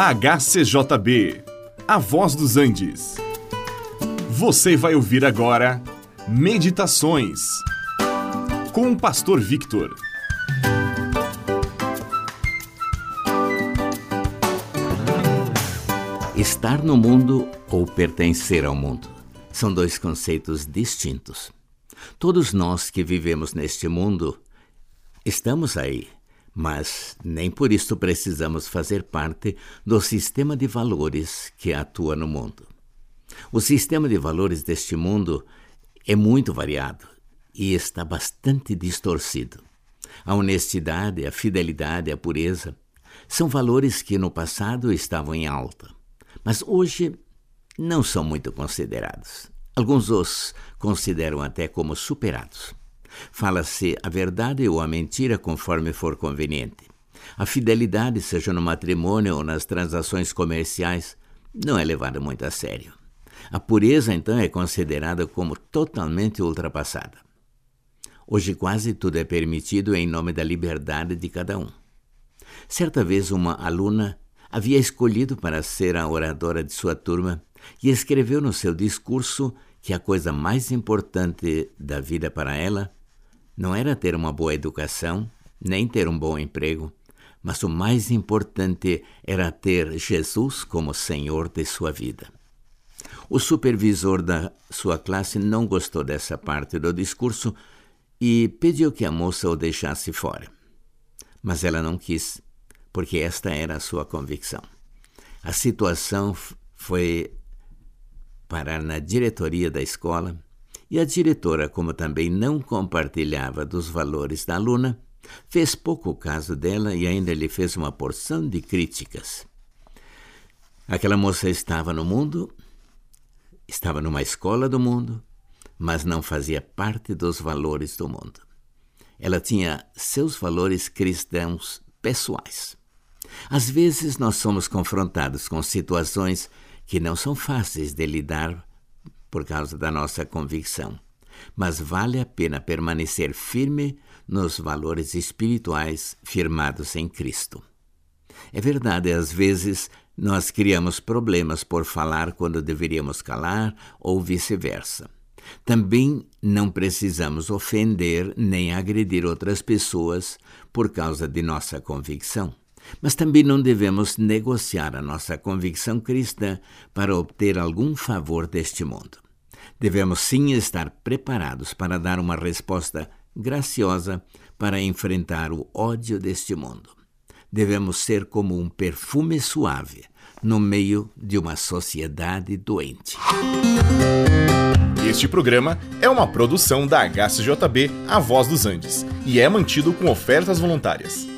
HCJB, A Voz dos Andes. Você vai ouvir agora Meditações com o Pastor Victor. Estar no mundo ou pertencer ao mundo são dois conceitos distintos. Todos nós que vivemos neste mundo estamos aí mas nem por isso precisamos fazer parte do sistema de valores que atua no mundo. O sistema de valores deste mundo é muito variado e está bastante distorcido. A honestidade, a fidelidade, a pureza são valores que no passado estavam em alta, mas hoje não são muito considerados. Alguns os consideram até como superados. Fala-se a verdade ou a mentira conforme for conveniente. A fidelidade, seja no matrimônio ou nas transações comerciais, não é levada muito a sério. A pureza, então, é considerada como totalmente ultrapassada. Hoje quase tudo é permitido em nome da liberdade de cada um. Certa vez, uma aluna havia escolhido para ser a oradora de sua turma e escreveu no seu discurso que a coisa mais importante da vida para ela não era ter uma boa educação, nem ter um bom emprego, mas o mais importante era ter Jesus como Senhor de sua vida. O supervisor da sua classe não gostou dessa parte do discurso e pediu que a moça o deixasse fora. Mas ela não quis, porque esta era a sua convicção. A situação foi parar na diretoria da escola e a diretora, como também não compartilhava dos valores da aluna, fez pouco caso dela e ainda lhe fez uma porção de críticas. Aquela moça estava no mundo, estava numa escola do mundo, mas não fazia parte dos valores do mundo. Ela tinha seus valores cristãos pessoais. Às vezes nós somos confrontados com situações que não são fáceis de lidar por causa da nossa convicção, mas vale a pena permanecer firme nos valores espirituais firmados em Cristo. É verdade, às vezes nós criamos problemas por falar quando deveríamos calar ou vice-versa. Também não precisamos ofender nem agredir outras pessoas por causa de nossa convicção. Mas também não devemos negociar a nossa convicção cristã para obter algum favor deste mundo. Devemos sim estar preparados para dar uma resposta graciosa para enfrentar o ódio deste mundo. Devemos ser como um perfume suave no meio de uma sociedade doente. Este programa é uma produção da HCJB A Voz dos Andes e é mantido com ofertas voluntárias.